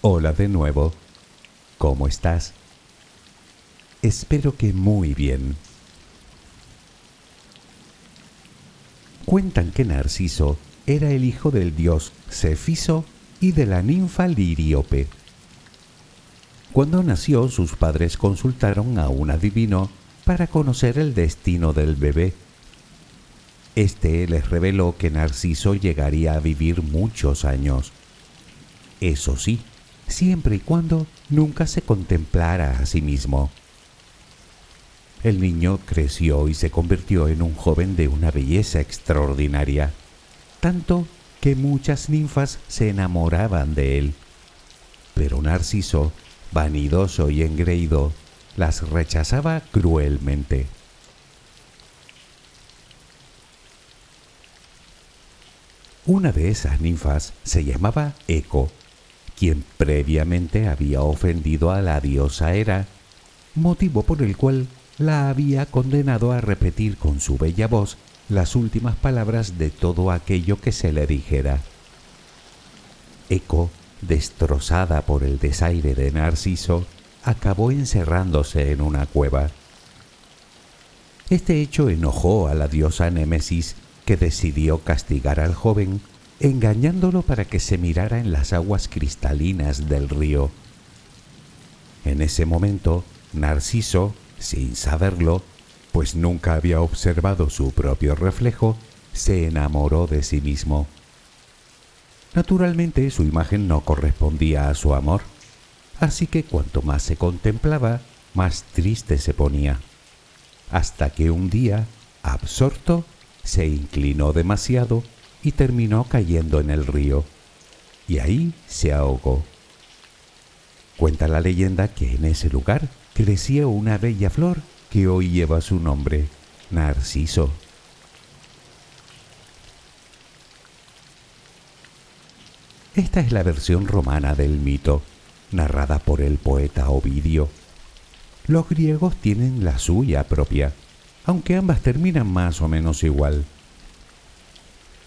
Hola de nuevo. ¿Cómo estás? Espero que muy bien. Cuentan que Narciso era el hijo del dios Cefiso y de la ninfa Liríope. Cuando nació, sus padres consultaron a un adivino para conocer el destino del bebé. Este les reveló que Narciso llegaría a vivir muchos años. Eso sí, siempre y cuando nunca se contemplara a sí mismo. El niño creció y se convirtió en un joven de una belleza extraordinaria, tanto que muchas ninfas se enamoraban de él. Pero Narciso, vanidoso y engreído, las rechazaba cruelmente. Una de esas ninfas se llamaba Eco quien previamente había ofendido a la diosa Hera, motivo por el cual la había condenado a repetir con su bella voz las últimas palabras de todo aquello que se le dijera. Eco, destrozada por el desaire de Narciso, acabó encerrándose en una cueva. Este hecho enojó a la diosa Némesis, que decidió castigar al joven engañándolo para que se mirara en las aguas cristalinas del río. En ese momento, Narciso, sin saberlo, pues nunca había observado su propio reflejo, se enamoró de sí mismo. Naturalmente su imagen no correspondía a su amor, así que cuanto más se contemplaba, más triste se ponía, hasta que un día, absorto, se inclinó demasiado y terminó cayendo en el río, y ahí se ahogó. Cuenta la leyenda que en ese lugar crecía una bella flor que hoy lleva su nombre, Narciso. Esta es la versión romana del mito, narrada por el poeta Ovidio. Los griegos tienen la suya propia, aunque ambas terminan más o menos igual.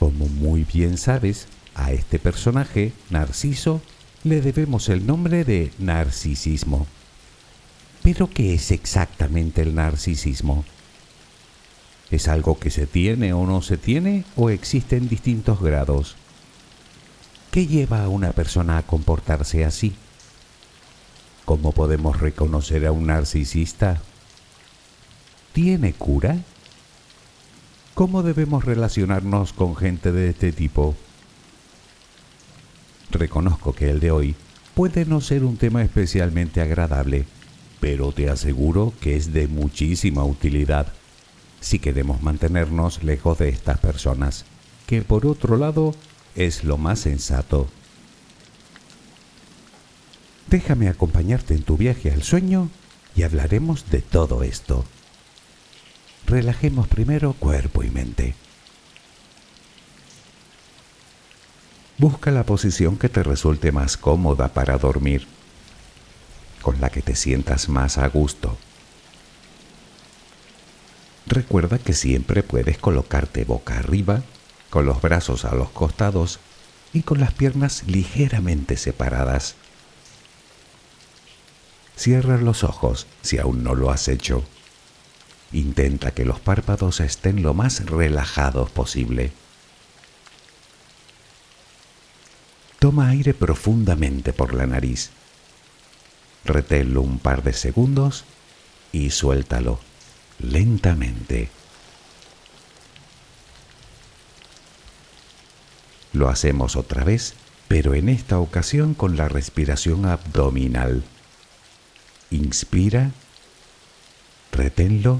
Como muy bien sabes, a este personaje, Narciso, le debemos el nombre de narcisismo. Pero ¿qué es exactamente el narcisismo? ¿Es algo que se tiene o no se tiene o existen distintos grados? ¿Qué lleva a una persona a comportarse así? ¿Cómo podemos reconocer a un narcisista? ¿Tiene cura? ¿Cómo debemos relacionarnos con gente de este tipo? Reconozco que el de hoy puede no ser un tema especialmente agradable, pero te aseguro que es de muchísima utilidad si queremos mantenernos lejos de estas personas, que por otro lado es lo más sensato. Déjame acompañarte en tu viaje al sueño y hablaremos de todo esto relajemos primero cuerpo y mente. Busca la posición que te resulte más cómoda para dormir, con la que te sientas más a gusto. Recuerda que siempre puedes colocarte boca arriba, con los brazos a los costados y con las piernas ligeramente separadas. Cierra los ojos si aún no lo has hecho. Intenta que los párpados estén lo más relajados posible. Toma aire profundamente por la nariz. Reténlo un par de segundos y suéltalo lentamente. Lo hacemos otra vez, pero en esta ocasión con la respiración abdominal. Inspira, reténlo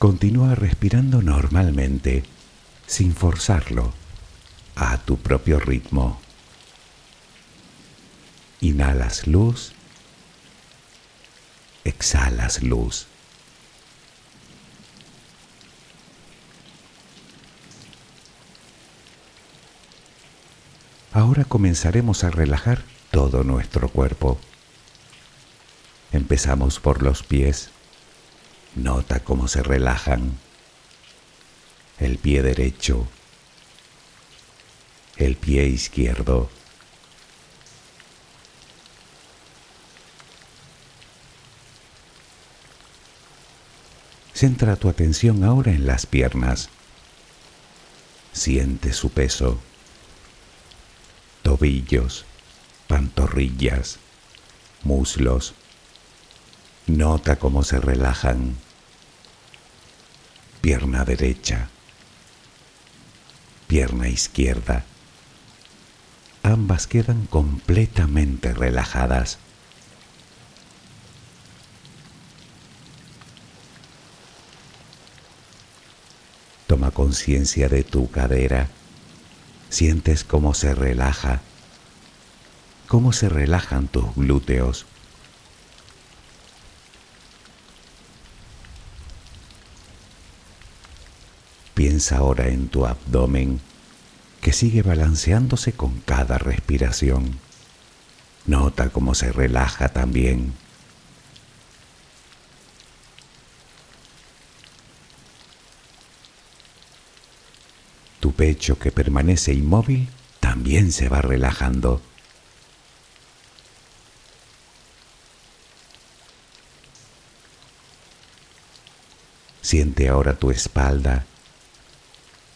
Continúa respirando normalmente, sin forzarlo, a tu propio ritmo. Inhalas luz, exhalas luz. Ahora comenzaremos a relajar todo nuestro cuerpo. Empezamos por los pies. Nota cómo se relajan. El pie derecho. El pie izquierdo. Centra tu atención ahora en las piernas. Siente su peso tobillos, pantorrillas, muslos. Nota cómo se relajan. Pierna derecha, pierna izquierda. Ambas quedan completamente relajadas. Toma conciencia de tu cadera Sientes cómo se relaja, cómo se relajan tus glúteos. Piensa ahora en tu abdomen que sigue balanceándose con cada respiración. Nota cómo se relaja también. Tu pecho que permanece inmóvil también se va relajando. Siente ahora tu espalda.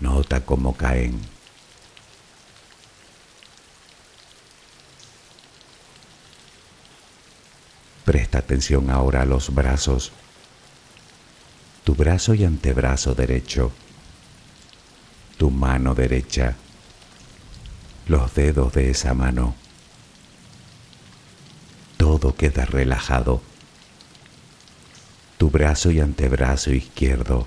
Nota cómo caen. Presta atención ahora a los brazos. Tu brazo y antebrazo derecho tu mano derecha, los dedos de esa mano. Todo queda relajado. Tu brazo y antebrazo izquierdo,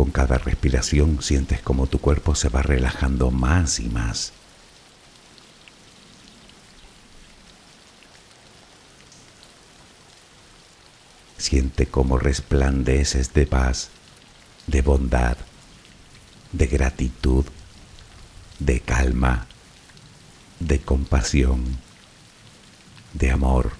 Con cada respiración sientes como tu cuerpo se va relajando más y más. Siente cómo resplandeces de paz, de bondad, de gratitud, de calma, de compasión de amor.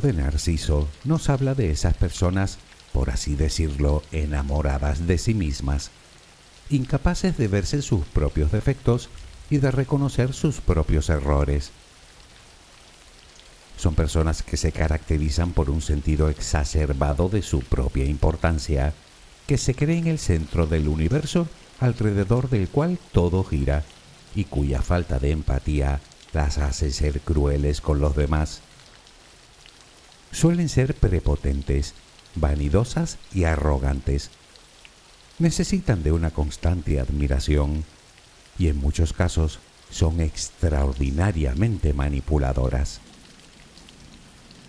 De Narciso nos habla de esas personas, por así decirlo, enamoradas de sí mismas, incapaces de verse sus propios defectos y de reconocer sus propios errores. Son personas que se caracterizan por un sentido exacerbado de su propia importancia, que se creen el centro del universo alrededor del cual todo gira y cuya falta de empatía las hace ser crueles con los demás suelen ser prepotentes, vanidosas y arrogantes. Necesitan de una constante admiración y en muchos casos son extraordinariamente manipuladoras.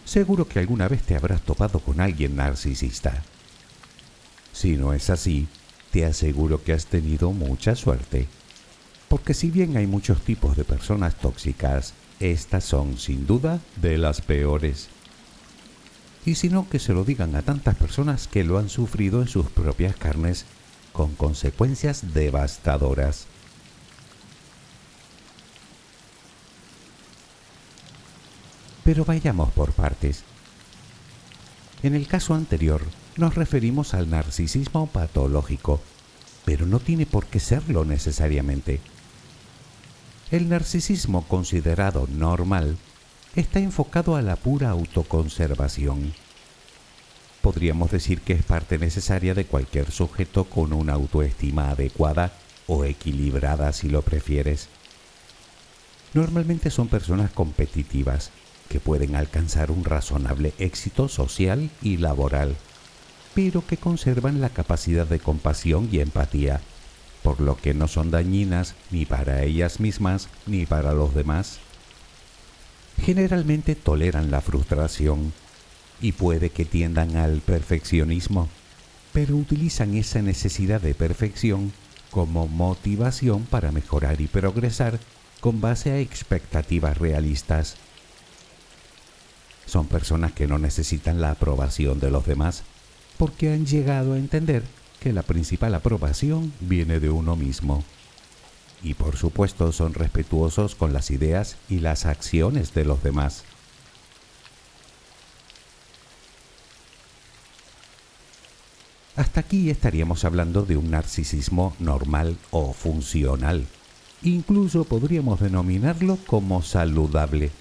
Seguro que alguna vez te habrás topado con alguien narcisista. Si no es así, te aseguro que has tenido mucha suerte. Porque si bien hay muchos tipos de personas tóxicas, estas son sin duda de las peores y sino que se lo digan a tantas personas que lo han sufrido en sus propias carnes con consecuencias devastadoras. Pero vayamos por partes. En el caso anterior nos referimos al narcisismo patológico, pero no tiene por qué serlo necesariamente. El narcisismo considerado normal está enfocado a la pura autoconservación. Podríamos decir que es parte necesaria de cualquier sujeto con una autoestima adecuada o equilibrada si lo prefieres. Normalmente son personas competitivas que pueden alcanzar un razonable éxito social y laboral, pero que conservan la capacidad de compasión y empatía, por lo que no son dañinas ni para ellas mismas ni para los demás generalmente toleran la frustración y puede que tiendan al perfeccionismo, pero utilizan esa necesidad de perfección como motivación para mejorar y progresar con base a expectativas realistas. Son personas que no necesitan la aprobación de los demás porque han llegado a entender que la principal aprobación viene de uno mismo y por supuesto son respetuosos con las ideas y las acciones de los demás. Hasta aquí estaríamos hablando de un narcisismo normal o funcional. Incluso podríamos denominarlo como saludable.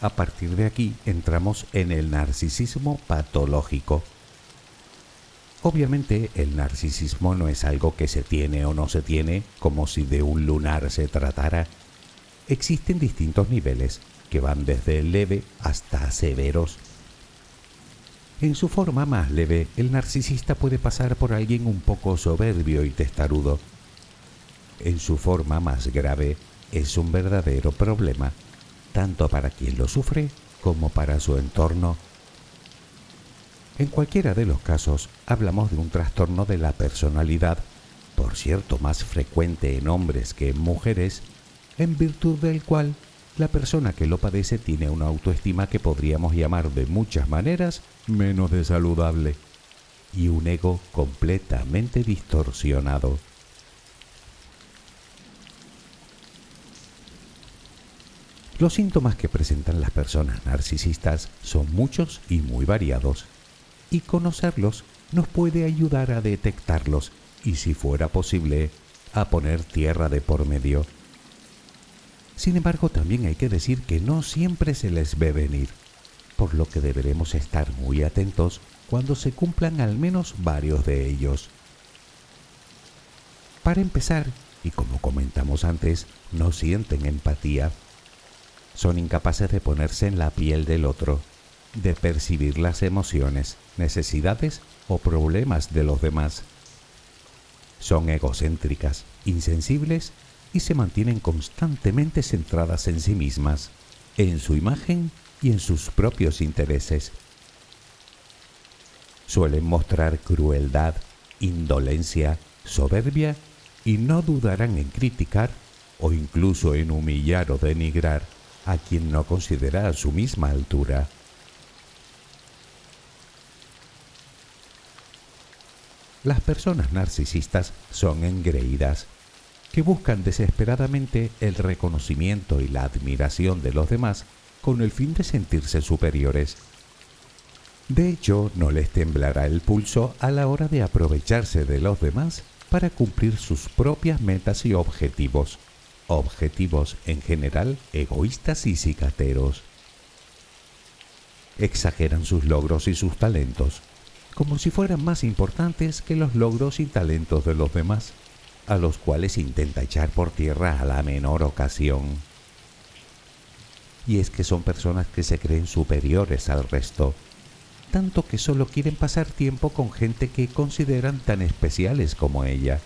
A partir de aquí entramos en el narcisismo patológico Obviamente el narcisismo no es algo que se tiene o no se tiene como si de un lunar se tratara. Existen distintos niveles que van desde leve hasta severos. En su forma más leve, el narcisista puede pasar por alguien un poco soberbio y testarudo. En su forma más grave, es un verdadero problema, tanto para quien lo sufre como para su entorno en cualquiera de los casos hablamos de un trastorno de la personalidad por cierto más frecuente en hombres que en mujeres, en virtud del cual la persona que lo padece tiene una autoestima que podríamos llamar de muchas maneras menos de saludable y un ego completamente distorsionado. Los síntomas que presentan las personas narcisistas son muchos y muy variados, y conocerlos nos puede ayudar a detectarlos y, si fuera posible, a poner tierra de por medio. Sin embargo, también hay que decir que no siempre se les ve venir, por lo que deberemos estar muy atentos cuando se cumplan al menos varios de ellos. Para empezar, y como comentamos antes, no sienten empatía. Son incapaces de ponerse en la piel del otro, de percibir las emociones, necesidades o problemas de los demás. Son egocéntricas, insensibles y se mantienen constantemente centradas en sí mismas, en su imagen y en sus propios intereses. Suelen mostrar crueldad, indolencia, soberbia y no dudarán en criticar o incluso en humillar o denigrar a quien no considera a su misma altura. Las personas narcisistas son engreídas, que buscan desesperadamente el reconocimiento y la admiración de los demás con el fin de sentirse superiores. De hecho, no les temblará el pulso a la hora de aprovecharse de los demás para cumplir sus propias metas y objetivos, objetivos en general egoístas y cicateros. Exageran sus logros y sus talentos, como si fueran más importantes que los logros y talentos de los demás, a los cuales intenta echar por tierra a la menor ocasión. Y es que son personas que se creen superiores al resto, tanto que solo quieren pasar tiempo con gente que consideran tan especiales como ella.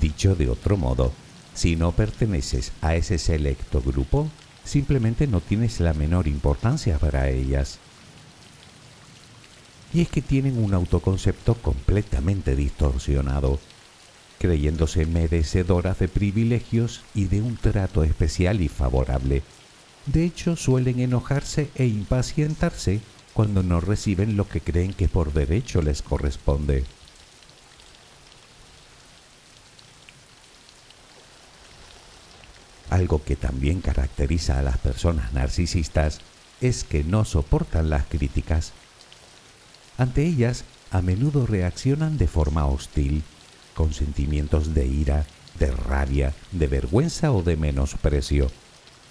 Dicho de otro modo, si no perteneces a ese selecto grupo, simplemente no tienes la menor importancia para ellas y es que tienen un autoconcepto completamente distorsionado, creyéndose merecedoras de privilegios y de un trato especial y favorable. De hecho, suelen enojarse e impacientarse cuando no reciben lo que creen que por derecho les corresponde. Algo que también caracteriza a las personas narcisistas es que no soportan las críticas ante ellas, a menudo reaccionan de forma hostil, con sentimientos de ira, de rabia, de vergüenza o de menosprecio,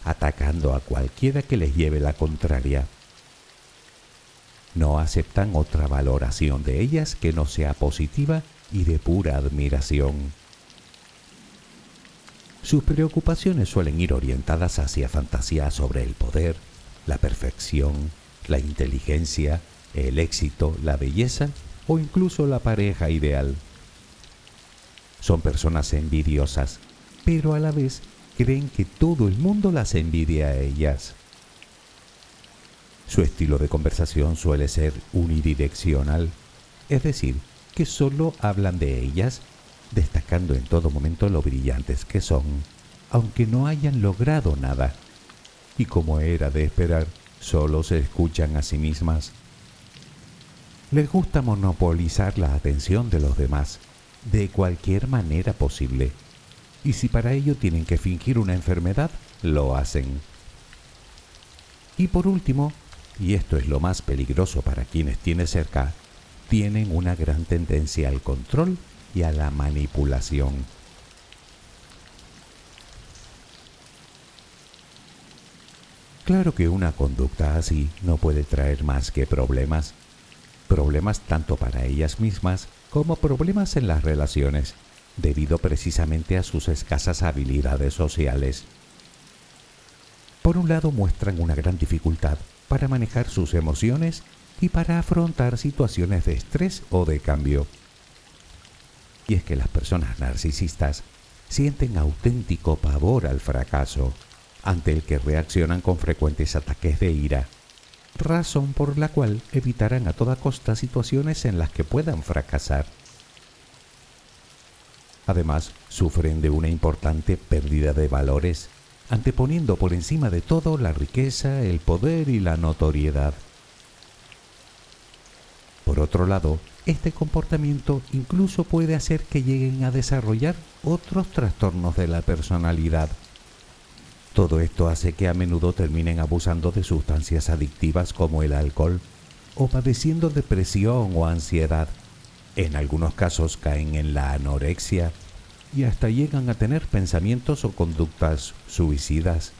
atacando a cualquiera que les lleve la contraria. No aceptan otra valoración de ellas que no sea positiva y de pura admiración. Sus preocupaciones suelen ir orientadas hacia fantasías sobre el poder, la perfección, la inteligencia, el éxito, la belleza o incluso la pareja ideal. Son personas envidiosas, pero a la vez creen que todo el mundo las envidia a ellas. Su estilo de conversación suele ser unidireccional, es decir, que solo hablan de ellas, destacando en todo momento lo brillantes que son, aunque no hayan logrado nada. Y como era de esperar, solo se escuchan a sí mismas les gusta monopolizar la atención de los demás de cualquier manera posible. Y si para ello tienen que fingir una enfermedad, lo hacen. Y por último, y esto es lo más peligroso para quienes tienen cerca, tienen una gran tendencia al control y a la manipulación. Claro que una conducta así no puede traer más que problemas problemas tanto para ellas mismas como problemas en las relaciones, debido precisamente a sus escasas habilidades sociales. Por un lado muestran una gran dificultad para manejar sus emociones y para afrontar situaciones de estrés o de cambio. Y es que las personas narcisistas sienten auténtico pavor al fracaso, ante el que reaccionan con frecuentes ataques de ira razón por la cual evitarán a toda costa situaciones en las que puedan fracasar. Además, sufren de una importante pérdida de valores, anteponiendo por encima de todo la riqueza, el poder y la notoriedad. Por otro lado, este comportamiento incluso puede hacer que lleguen a desarrollar otros trastornos de la personalidad. Todo esto hace que a menudo terminen abusando de sustancias adictivas como el alcohol o padeciendo depresión o ansiedad. En algunos casos caen en la anorexia y hasta llegan a tener pensamientos o conductas suicidas.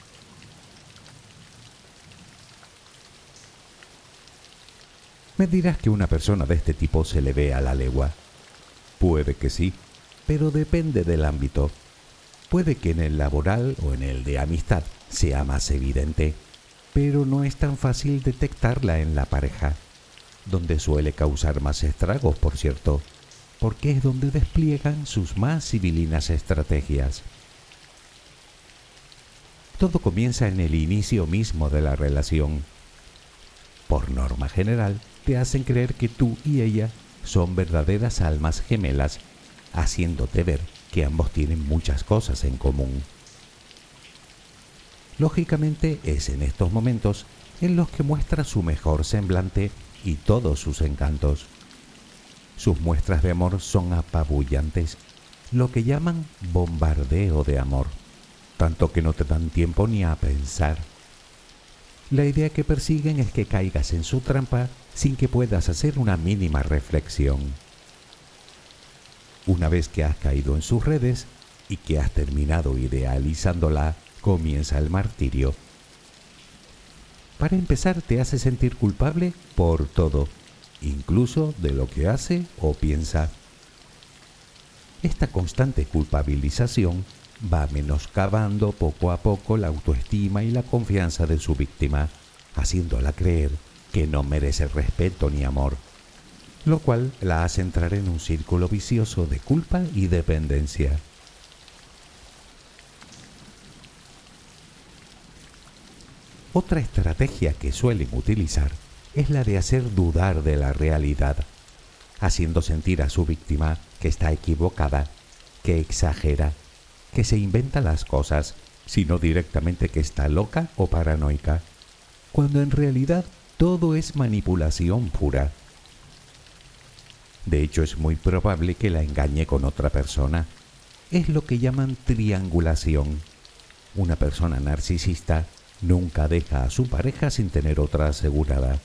Me dirás que una persona de este tipo se le ve a la legua. Puede que sí, pero depende del ámbito. Puede que en el laboral o en el de amistad sea más evidente, pero no es tan fácil detectarla en la pareja, donde suele causar más estragos, por cierto, porque es donde despliegan sus más civilinas estrategias. Todo comienza en el inicio mismo de la relación. Por norma general, te hacen creer que tú y ella son verdaderas almas gemelas, haciéndote ver que ambos tienen muchas cosas en común. Lógicamente es en estos momentos en los que muestra su mejor semblante y todos sus encantos. Sus muestras de amor son apabullantes, lo que llaman bombardeo de amor, tanto que no te dan tiempo ni a pensar. La idea que persiguen es que caigas en su trampa sin que puedas hacer una mínima reflexión. Una vez que has caído en sus redes y que has terminado idealizándola, comienza el martirio. Para empezar, te hace sentir culpable por todo, incluso de lo que hace o piensa. Esta constante culpabilización va menoscabando poco a poco la autoestima y la confianza de su víctima, haciéndola creer que no merece respeto ni amor, lo cual la hace entrar en un círculo vicioso de culpa y dependencia. Otra estrategia que suelen utilizar es la de hacer dudar de la realidad, haciendo sentir a su víctima que está equivocada, que exagera, que se inventa las cosas, sino directamente que está loca o paranoica, cuando en realidad todo es manipulación pura. De hecho, es muy probable que la engañe con otra persona. Es lo que llaman triangulación. Una persona narcisista nunca deja a su pareja sin tener otra asegurada,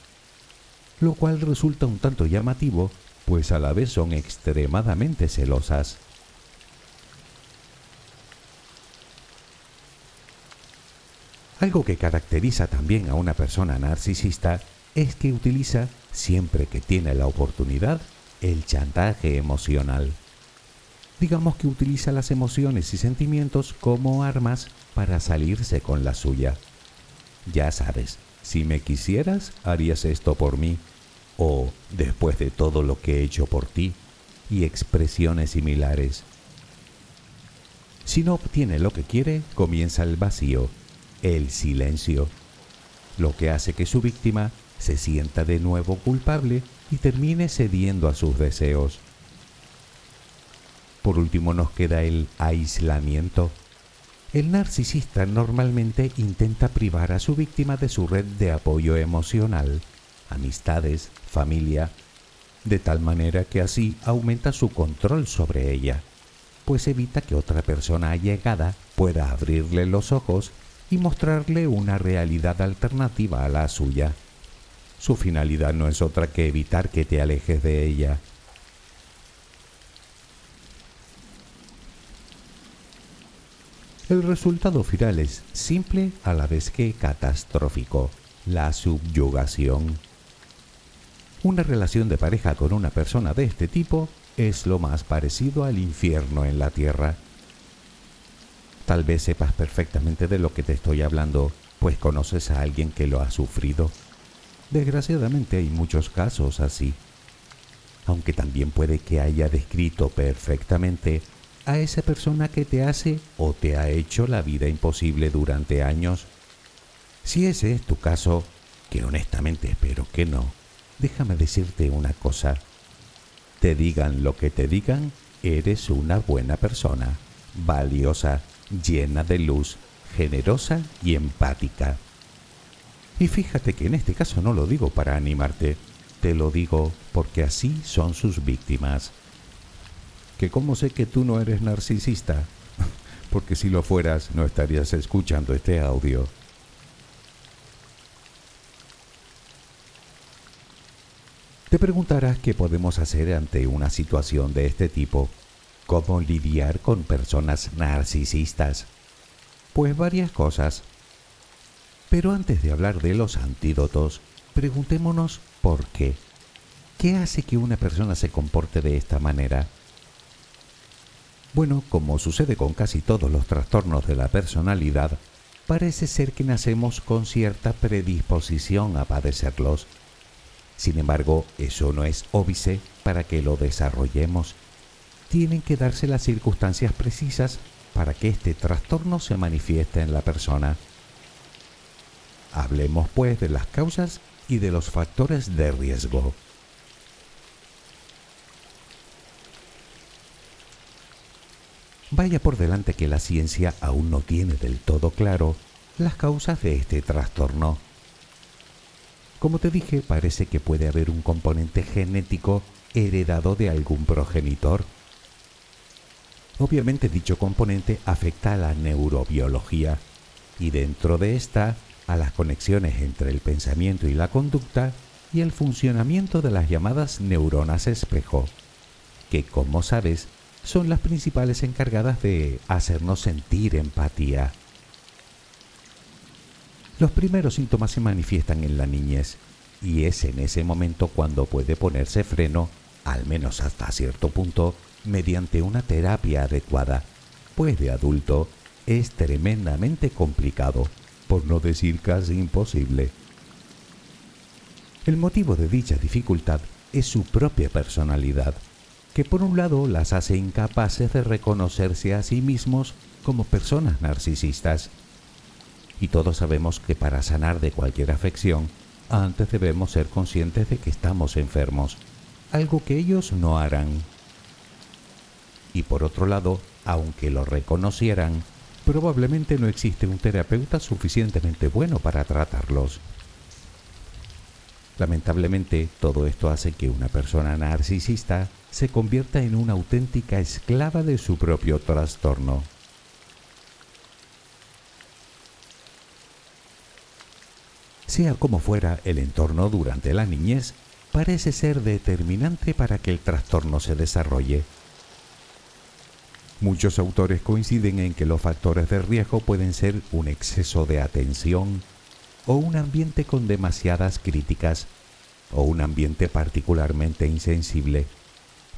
lo cual resulta un tanto llamativo, pues a la vez son extremadamente celosas. Algo que caracteriza también a una persona narcisista es que utiliza, siempre que tiene la oportunidad, el chantaje emocional. Digamos que utiliza las emociones y sentimientos como armas para salirse con la suya. Ya sabes, si me quisieras, harías esto por mí, o después de todo lo que he hecho por ti, y expresiones similares. Si no obtiene lo que quiere, comienza el vacío el silencio, lo que hace que su víctima se sienta de nuevo culpable y termine cediendo a sus deseos. Por último nos queda el aislamiento. El narcisista normalmente intenta privar a su víctima de su red de apoyo emocional, amistades, familia, de tal manera que así aumenta su control sobre ella, pues evita que otra persona allegada pueda abrirle los ojos y mostrarle una realidad alternativa a la suya. Su finalidad no es otra que evitar que te alejes de ella. El resultado final es simple a la vez que catastrófico, la subyugación. Una relación de pareja con una persona de este tipo es lo más parecido al infierno en la tierra. Tal vez sepas perfectamente de lo que te estoy hablando, pues conoces a alguien que lo ha sufrido. Desgraciadamente hay muchos casos así. Aunque también puede que haya descrito perfectamente a esa persona que te hace o te ha hecho la vida imposible durante años. Si ese es tu caso, que honestamente espero que no, déjame decirte una cosa. Te digan lo que te digan, eres una buena persona, valiosa, llena de luz, generosa y empática. Y fíjate que en este caso no lo digo para animarte, te lo digo porque así son sus víctimas. ¿Que cómo sé que tú no eres narcisista? porque si lo fueras no estarías escuchando este audio. Te preguntarás qué podemos hacer ante una situación de este tipo. ¿Cómo lidiar con personas narcisistas? Pues varias cosas. Pero antes de hablar de los antídotos, preguntémonos por qué. ¿Qué hace que una persona se comporte de esta manera? Bueno, como sucede con casi todos los trastornos de la personalidad, parece ser que nacemos con cierta predisposición a padecerlos sin embargo, eso no es óbice para que lo desarrollemos. Tienen que darse las circunstancias precisas para que este trastorno se manifieste en la persona. Hablemos pues de las causas y de los factores de riesgo. Vaya por delante que la ciencia aún no tiene del todo claro las causas de este trastorno. Como te dije, parece que puede haber un componente genético heredado de algún progenitor. Obviamente dicho componente afecta a la neurobiología y dentro de esta a las conexiones entre el pensamiento y la conducta y el funcionamiento de las llamadas neuronas espejo, que como sabes son las principales encargadas de hacernos sentir empatía. Los primeros síntomas se manifiestan en la niñez y es en ese momento cuando puede ponerse freno, al menos hasta cierto punto, mediante una terapia adecuada, pues de adulto es tremendamente complicado, por no decir casi imposible. El motivo de dicha dificultad es su propia personalidad, que por un lado las hace incapaces de reconocerse a sí mismos como personas narcisistas y todos sabemos que para sanar de cualquier afección, antes debemos ser conscientes de que estamos enfermos, algo que ellos no harán. Y por otro lado, aunque lo reconocieran, probablemente no existe un terapeuta suficientemente bueno para tratarlos. Lamentablemente, todo esto hace que una persona narcisista se convierta en una auténtica esclava de su propio trastorno. Sea como fuera el entorno durante la niñez, parece ser determinante para que el trastorno se desarrolle. Muchos autores coinciden en que los factores de riesgo pueden ser un exceso de atención o un ambiente con demasiadas críticas o un ambiente particularmente insensible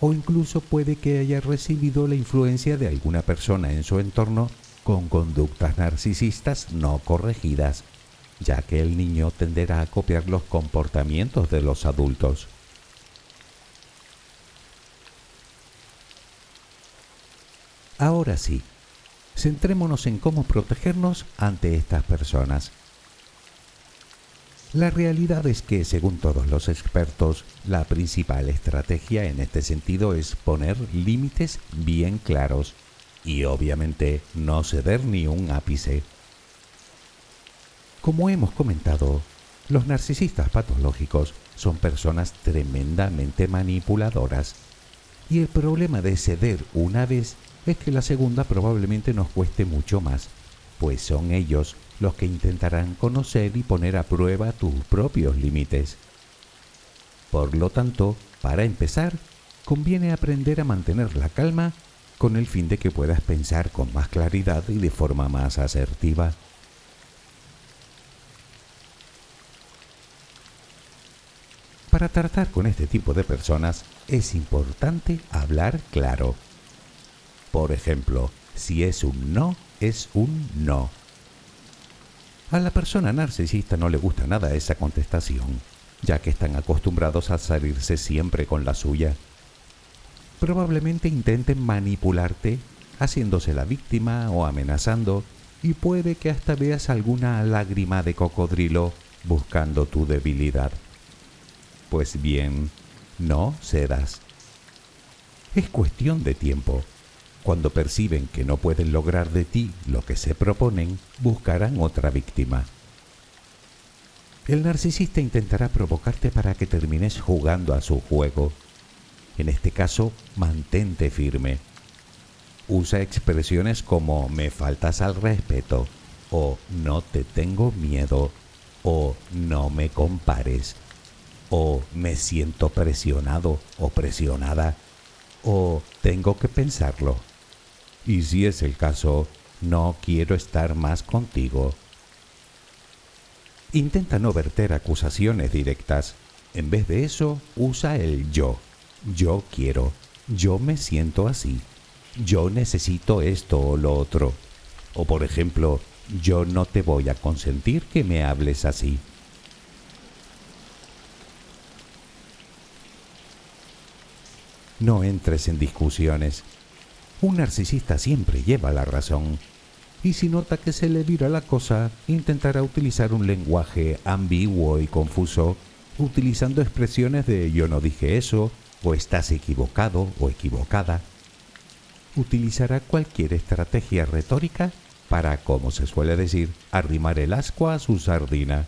o incluso puede que haya recibido la influencia de alguna persona en su entorno con conductas narcisistas no corregidas ya que el niño tenderá a copiar los comportamientos de los adultos. Ahora sí, centrémonos en cómo protegernos ante estas personas. La realidad es que, según todos los expertos, la principal estrategia en este sentido es poner límites bien claros y obviamente no ceder ni un ápice. Como hemos comentado, los narcisistas patológicos son personas tremendamente manipuladoras y el problema de ceder una vez es que la segunda probablemente nos cueste mucho más, pues son ellos los que intentarán conocer y poner a prueba tus propios límites. Por lo tanto, para empezar, conviene aprender a mantener la calma con el fin de que puedas pensar con más claridad y de forma más asertiva. Para tratar con este tipo de personas es importante hablar claro. Por ejemplo, si es un no, es un no. A la persona narcisista no le gusta nada esa contestación, ya que están acostumbrados a salirse siempre con la suya. Probablemente intenten manipularte, haciéndose la víctima o amenazando, y puede que hasta veas alguna lágrima de cocodrilo buscando tu debilidad. Pues bien, no cedas. Es cuestión de tiempo. Cuando perciben que no pueden lograr de ti lo que se proponen, buscarán otra víctima. El narcisista intentará provocarte para que termines jugando a su juego. En este caso, mantente firme. Usa expresiones como me faltas al respeto o no te tengo miedo o no me compares o me siento presionado o presionada o tengo que pensarlo. Y si es el caso, no quiero estar más contigo. Intenta no verter acusaciones directas. En vez de eso, usa el yo. Yo quiero. Yo me siento así. Yo necesito esto o lo otro. O por ejemplo, yo no te voy a consentir que me hables así. No entres en discusiones. Un narcisista siempre lleva la razón. Y si nota que se le vira la cosa, intentará utilizar un lenguaje ambiguo y confuso, utilizando expresiones de yo no dije eso, o estás equivocado o equivocada. Utilizará cualquier estrategia retórica para, como se suele decir, arrimar el asco a su sardina.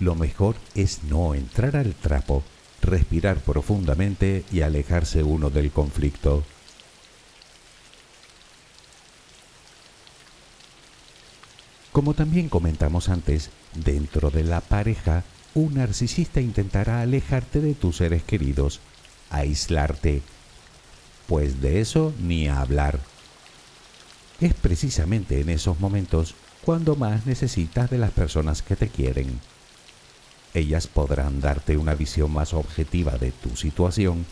Lo mejor es no entrar al trapo respirar profundamente y alejarse uno del conflicto. Como también comentamos antes, dentro de la pareja, un narcisista intentará alejarte de tus seres queridos, aislarte, pues de eso ni hablar. Es precisamente en esos momentos cuando más necesitas de las personas que te quieren. Ellas podrán darte una visión más objetiva de tu situación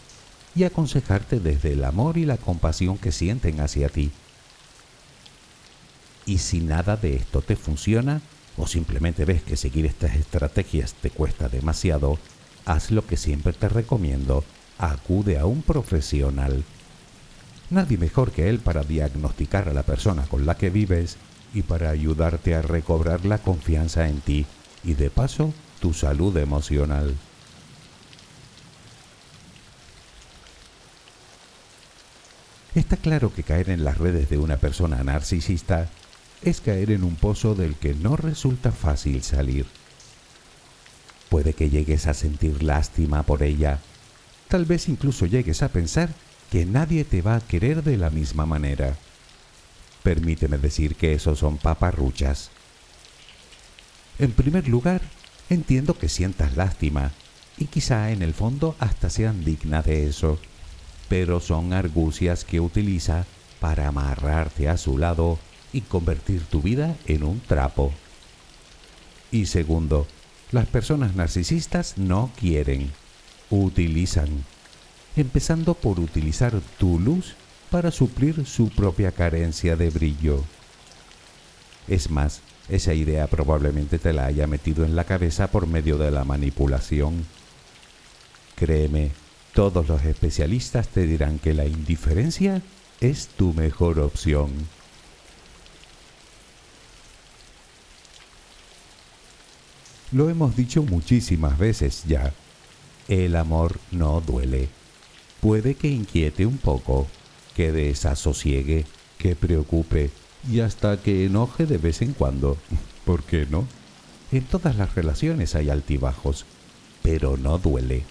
y aconsejarte desde el amor y la compasión que sienten hacia ti. Y si nada de esto te funciona, o simplemente ves que seguir estas estrategias te cuesta demasiado, haz lo que siempre te recomiendo, acude a un profesional. Nadie mejor que él para diagnosticar a la persona con la que vives y para ayudarte a recobrar la confianza en ti y de paso tu salud emocional. Está claro que caer en las redes de una persona narcisista es caer en un pozo del que no resulta fácil salir. Puede que llegues a sentir lástima por ella, tal vez incluso llegues a pensar que nadie te va a querer de la misma manera. Permíteme decir que eso son paparruchas. En primer lugar, Entiendo que sientas lástima y quizá en el fondo hasta sean dignas de eso, pero son argucias que utiliza para amarrarte a su lado y convertir tu vida en un trapo. Y segundo, las personas narcisistas no quieren, utilizan, empezando por utilizar tu luz para suplir su propia carencia de brillo. Es más, esa idea probablemente te la haya metido en la cabeza por medio de la manipulación. Créeme, todos los especialistas te dirán que la indiferencia es tu mejor opción. Lo hemos dicho muchísimas veces ya. El amor no duele. Puede que inquiete un poco, que desasosiegue, que preocupe, y hasta que enoje de vez en cuando. ¿Por qué no? En todas las relaciones hay altibajos, pero no duele,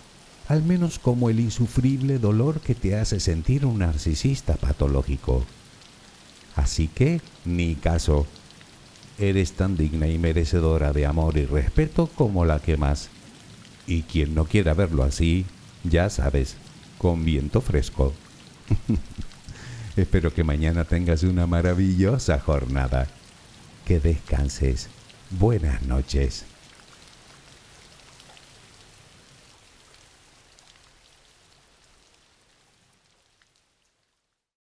al menos como el insufrible dolor que te hace sentir un narcisista patológico. Así que, ni caso. Eres tan digna y merecedora de amor y respeto como la que más. Y quien no quiera verlo así, ya sabes, con viento fresco. Espero que mañana tengas una maravillosa jornada. Que descanses. Buenas noches.